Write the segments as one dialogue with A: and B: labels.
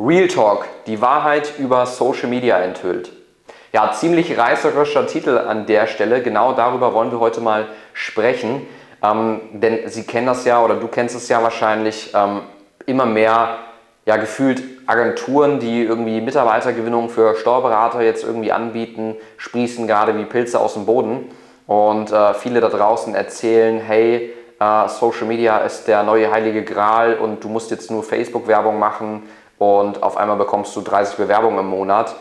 A: Real Talk, die Wahrheit über Social Media enthüllt. Ja, ziemlich reißerischer Titel an der Stelle. Genau darüber wollen wir heute mal sprechen. Ähm, denn Sie kennen das ja oder du kennst es ja wahrscheinlich ähm, immer mehr, ja, gefühlt Agenturen, die irgendwie Mitarbeitergewinnung für Steuerberater jetzt irgendwie anbieten, sprießen gerade wie Pilze aus dem Boden. Und äh, viele da draußen erzählen, hey, äh, Social Media ist der neue heilige Gral und du musst jetzt nur Facebook-Werbung machen und auf einmal bekommst du 30 Bewerbungen im Monat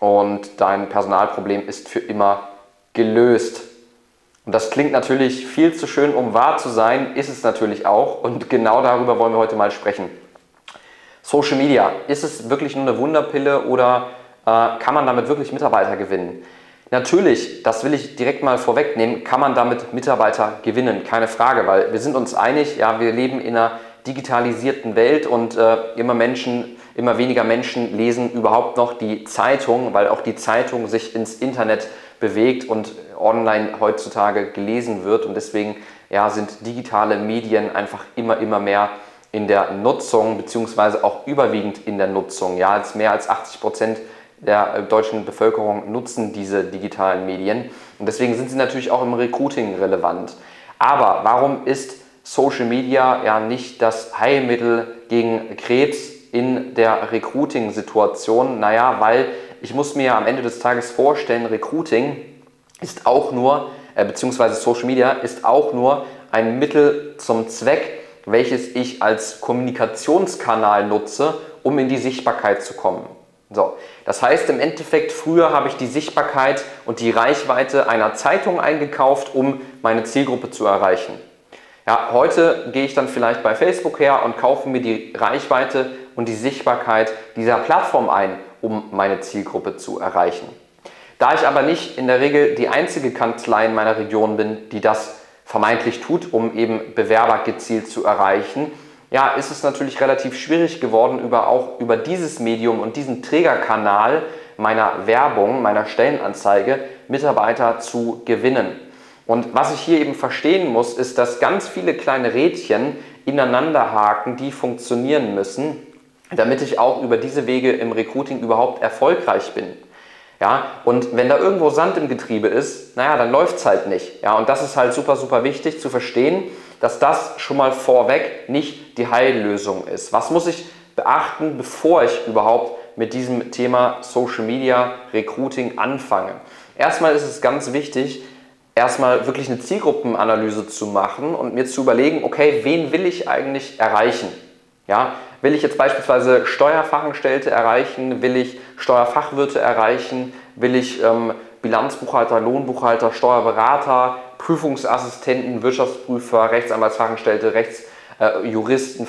A: und dein Personalproblem ist für immer gelöst. Und das klingt natürlich viel zu schön, um wahr zu sein, ist es natürlich auch und genau darüber wollen wir heute mal sprechen. Social Media, ist es wirklich nur eine Wunderpille oder äh, kann man damit wirklich Mitarbeiter gewinnen? Natürlich, das will ich direkt mal vorwegnehmen, kann man damit Mitarbeiter gewinnen, keine Frage, weil wir sind uns einig, ja, wir leben in einer digitalisierten Welt und äh, immer Menschen Immer weniger Menschen lesen überhaupt noch die Zeitung, weil auch die Zeitung sich ins Internet bewegt und online heutzutage gelesen wird. Und deswegen ja, sind digitale Medien einfach immer, immer mehr in der Nutzung, beziehungsweise auch überwiegend in der Nutzung. Ja, als mehr als 80 Prozent der deutschen Bevölkerung nutzen diese digitalen Medien. Und deswegen sind sie natürlich auch im Recruiting relevant. Aber warum ist Social Media ja nicht das Heilmittel gegen Krebs in der Recruiting-Situation? Naja, weil ich muss mir am Ende des Tages vorstellen, Recruiting ist auch nur, äh, beziehungsweise Social Media ist auch nur ein Mittel zum Zweck, welches ich als Kommunikationskanal nutze, um in die Sichtbarkeit zu kommen. So, das heißt im Endeffekt, früher habe ich die Sichtbarkeit und die Reichweite einer Zeitung eingekauft, um meine Zielgruppe zu erreichen. Ja, heute gehe ich dann vielleicht bei Facebook her und kaufe mir die Reichweite und die Sichtbarkeit dieser Plattform ein, um meine Zielgruppe zu erreichen. Da ich aber nicht in der Regel die einzige Kanzlei in meiner Region bin, die das vermeintlich tut, um eben Bewerber gezielt zu erreichen, ja, ist es natürlich relativ schwierig geworden, über auch über dieses Medium und diesen Trägerkanal meiner Werbung, meiner Stellenanzeige Mitarbeiter zu gewinnen. Und was ich hier eben verstehen muss, ist, dass ganz viele kleine Rädchen ineinander haken, die funktionieren müssen, damit ich auch über diese Wege im Recruiting überhaupt erfolgreich bin. Ja, und wenn da irgendwo Sand im Getriebe ist, naja, dann läuft es halt nicht. Ja, und das ist halt super, super wichtig zu verstehen, dass das schon mal vorweg nicht die Heillösung ist. Was muss ich beachten, bevor ich überhaupt mit diesem Thema Social Media Recruiting anfange? Erstmal ist es ganz wichtig, erstmal wirklich eine Zielgruppenanalyse zu machen und mir zu überlegen, okay, wen will ich eigentlich erreichen? Ja, will ich jetzt beispielsweise Steuerfachangestellte erreichen? Will ich Steuerfachwirte erreichen? Will ich ähm, Bilanzbuchhalter, Lohnbuchhalter, Steuerberater, Prüfungsassistenten, Wirtschaftsprüfer, Rechtsanwaltsfachangestellte, Rechtsjuristen, äh,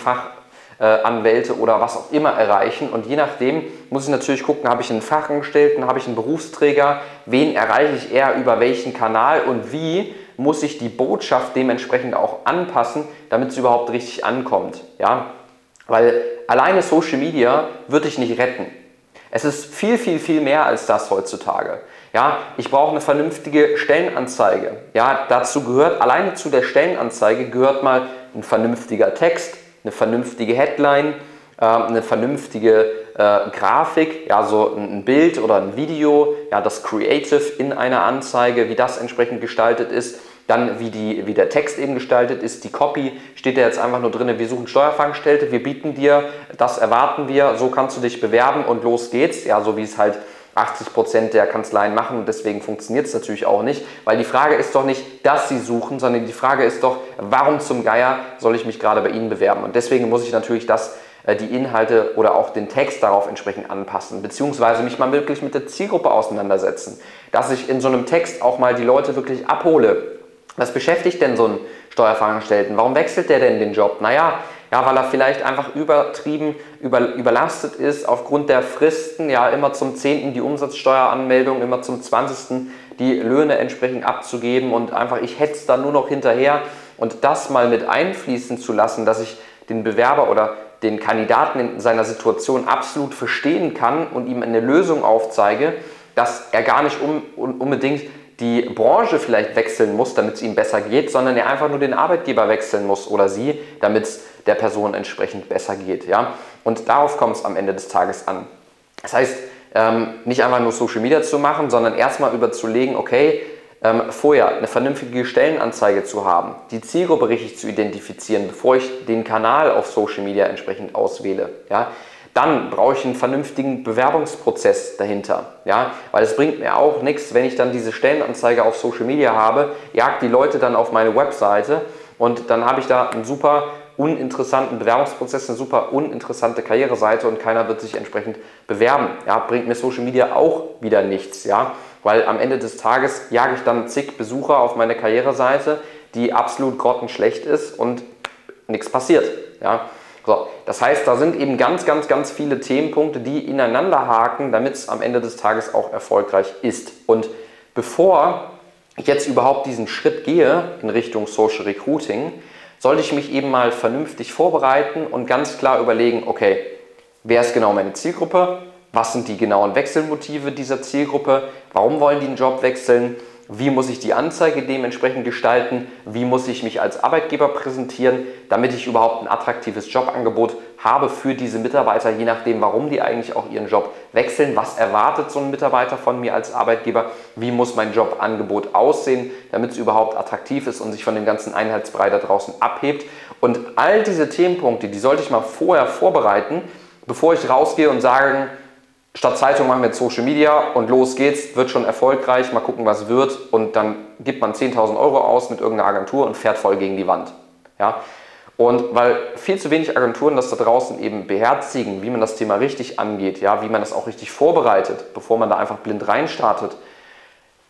A: Fachanwälte äh, oder was auch immer erreichen? Und je nachdem muss ich natürlich gucken, habe ich einen Fachangestellten, habe ich einen Berufsträger, wen erreiche ich eher über welchen Kanal und wie muss ich die Botschaft dementsprechend auch anpassen, damit sie überhaupt richtig ankommt. Ja? Weil alleine Social Media wird dich nicht retten. Es ist viel, viel, viel mehr als das heutzutage. Ja, ich brauche eine vernünftige Stellenanzeige. Ja, dazu gehört, alleine zu der Stellenanzeige gehört mal ein vernünftiger Text, eine vernünftige Headline, äh, eine vernünftige äh, Grafik, ja, so ein Bild oder ein Video, ja, das Creative in einer Anzeige, wie das entsprechend gestaltet ist. Dann, wie, die, wie der Text eben gestaltet ist, die Copy, steht da jetzt einfach nur drin, wir suchen Steuerfangstellte, wir bieten dir, das erwarten wir, so kannst du dich bewerben und los geht's. Ja, so wie es halt 80 Prozent der Kanzleien machen und deswegen funktioniert es natürlich auch nicht, weil die Frage ist doch nicht, dass sie suchen, sondern die Frage ist doch, warum zum Geier soll ich mich gerade bei Ihnen bewerben? Und deswegen muss ich natürlich das äh, die Inhalte oder auch den Text darauf entsprechend anpassen, beziehungsweise mich mal wirklich mit der Zielgruppe auseinandersetzen, dass ich in so einem Text auch mal die Leute wirklich abhole, was beschäftigt denn so einen Steuerfachangestellten? Warum wechselt der denn den Job? Naja, ja, weil er vielleicht einfach übertrieben über, überlastet ist aufgrund der Fristen, ja, immer zum 10. die Umsatzsteueranmeldung, immer zum 20. die Löhne entsprechend abzugeben und einfach, ich hetze da nur noch hinterher und das mal mit einfließen zu lassen, dass ich den Bewerber oder den Kandidaten in seiner Situation absolut verstehen kann und ihm eine Lösung aufzeige, dass er gar nicht um, unbedingt die Branche vielleicht wechseln muss, damit es ihm besser geht, sondern er einfach nur den Arbeitgeber wechseln muss oder sie, damit es der Person entsprechend besser geht. Ja? Und darauf kommt es am Ende des Tages an. Das heißt, ähm, nicht einfach nur Social Media zu machen, sondern erstmal überzulegen, okay, ähm, vorher eine vernünftige Stellenanzeige zu haben, die Zielgruppe richtig zu identifizieren, bevor ich den Kanal auf Social Media entsprechend auswähle. Ja? Dann brauche ich einen vernünftigen Bewerbungsprozess dahinter. Ja? Weil es bringt mir auch nichts, wenn ich dann diese Stellenanzeige auf Social Media habe, jagt die Leute dann auf meine Webseite und dann habe ich da einen super uninteressanten Bewerbungsprozess, eine super uninteressante Karriereseite und keiner wird sich entsprechend bewerben. Ja, bringt mir Social Media auch wieder nichts, ja, weil am Ende des Tages jage ich dann zig Besucher auf meine Karriereseite, die absolut grottenschlecht ist und nichts passiert, ja. So, das heißt, da sind eben ganz, ganz, ganz viele Themenpunkte, die ineinander haken, damit es am Ende des Tages auch erfolgreich ist. Und bevor ich jetzt überhaupt diesen Schritt gehe in Richtung Social Recruiting, sollte ich mich eben mal vernünftig vorbereiten und ganz klar überlegen, okay, wer ist genau meine Zielgruppe? Was sind die genauen Wechselmotive dieser Zielgruppe? Warum wollen die einen Job wechseln? Wie muss ich die Anzeige dementsprechend gestalten? Wie muss ich mich als Arbeitgeber präsentieren, damit ich überhaupt ein attraktives Jobangebot habe für diese Mitarbeiter, je nachdem, warum die eigentlich auch ihren Job wechseln? Was erwartet so ein Mitarbeiter von mir als Arbeitgeber? Wie muss mein Jobangebot aussehen, damit es überhaupt attraktiv ist und sich von dem ganzen Einheitsbrei da draußen abhebt? Und all diese Themenpunkte, die sollte ich mal vorher vorbereiten, bevor ich rausgehe und sage, statt Zeitung machen wir Social Media und los geht's, wird schon erfolgreich, mal gucken, was wird und dann gibt man 10.000 Euro aus mit irgendeiner Agentur und fährt voll gegen die Wand. Ja? Und weil viel zu wenig Agenturen das da draußen eben beherzigen, wie man das Thema richtig angeht, ja, wie man das auch richtig vorbereitet, bevor man da einfach blind reinstartet,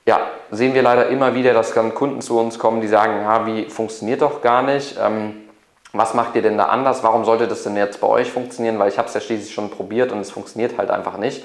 A: ja, sehen wir leider immer wieder, dass dann Kunden zu uns kommen, die sagen, ja, wie funktioniert doch gar nicht. Ähm, was macht ihr denn da anders? Warum sollte das denn jetzt bei euch funktionieren? Weil ich habe es ja schließlich schon probiert und es funktioniert halt einfach nicht.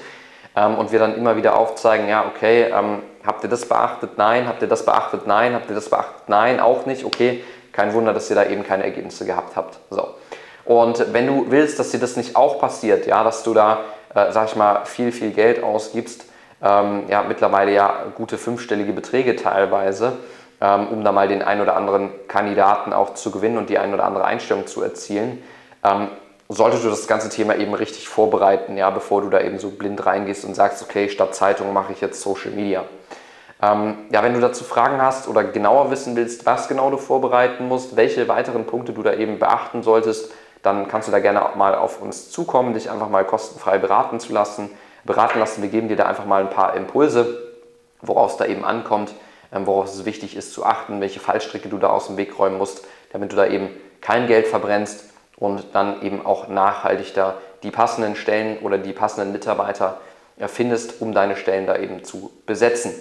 A: Ähm, und wir dann immer wieder aufzeigen, ja, okay, ähm, habt ihr das beachtet? Nein. Habt ihr das beachtet? Nein. Habt ihr das beachtet? Nein. Auch nicht. Okay, kein Wunder, dass ihr da eben keine Ergebnisse gehabt habt. So. Und wenn du willst, dass dir das nicht auch passiert, ja, dass du da, äh, sag ich mal, viel, viel Geld ausgibst, ähm, ja, mittlerweile ja gute fünfstellige Beträge teilweise, ähm, um da mal den ein oder anderen Kandidaten auch zu gewinnen und die ein oder andere Einstellung zu erzielen, ähm, solltest du das ganze Thema eben richtig vorbereiten, ja, bevor du da eben so blind reingehst und sagst, okay, statt Zeitung mache ich jetzt Social Media. Ähm, ja, wenn du dazu Fragen hast oder genauer wissen willst, was genau du vorbereiten musst, welche weiteren Punkte du da eben beachten solltest, dann kannst du da gerne mal auf uns zukommen, dich einfach mal kostenfrei beraten zu lassen, beraten lassen. Wir geben dir da einfach mal ein paar Impulse, worauf es da eben ankommt worauf es wichtig ist zu achten, welche Fallstricke du da aus dem Weg räumen musst, damit du da eben kein Geld verbrennst und dann eben auch nachhaltig da die passenden Stellen oder die passenden Mitarbeiter findest, um deine Stellen da eben zu besetzen.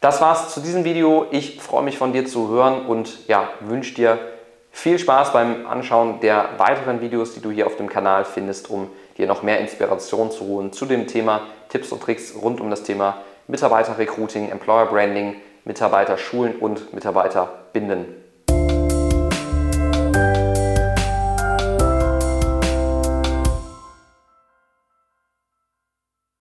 A: Das war's zu diesem Video. Ich freue mich von dir zu hören und ja, wünsche dir viel Spaß beim Anschauen der weiteren Videos, die du hier auf dem Kanal findest, um dir noch mehr Inspiration zu holen zu dem Thema Tipps und Tricks rund um das Thema Mitarbeiterrecruiting, Employer Branding, Mitarbeiter schulen und Mitarbeiter binden.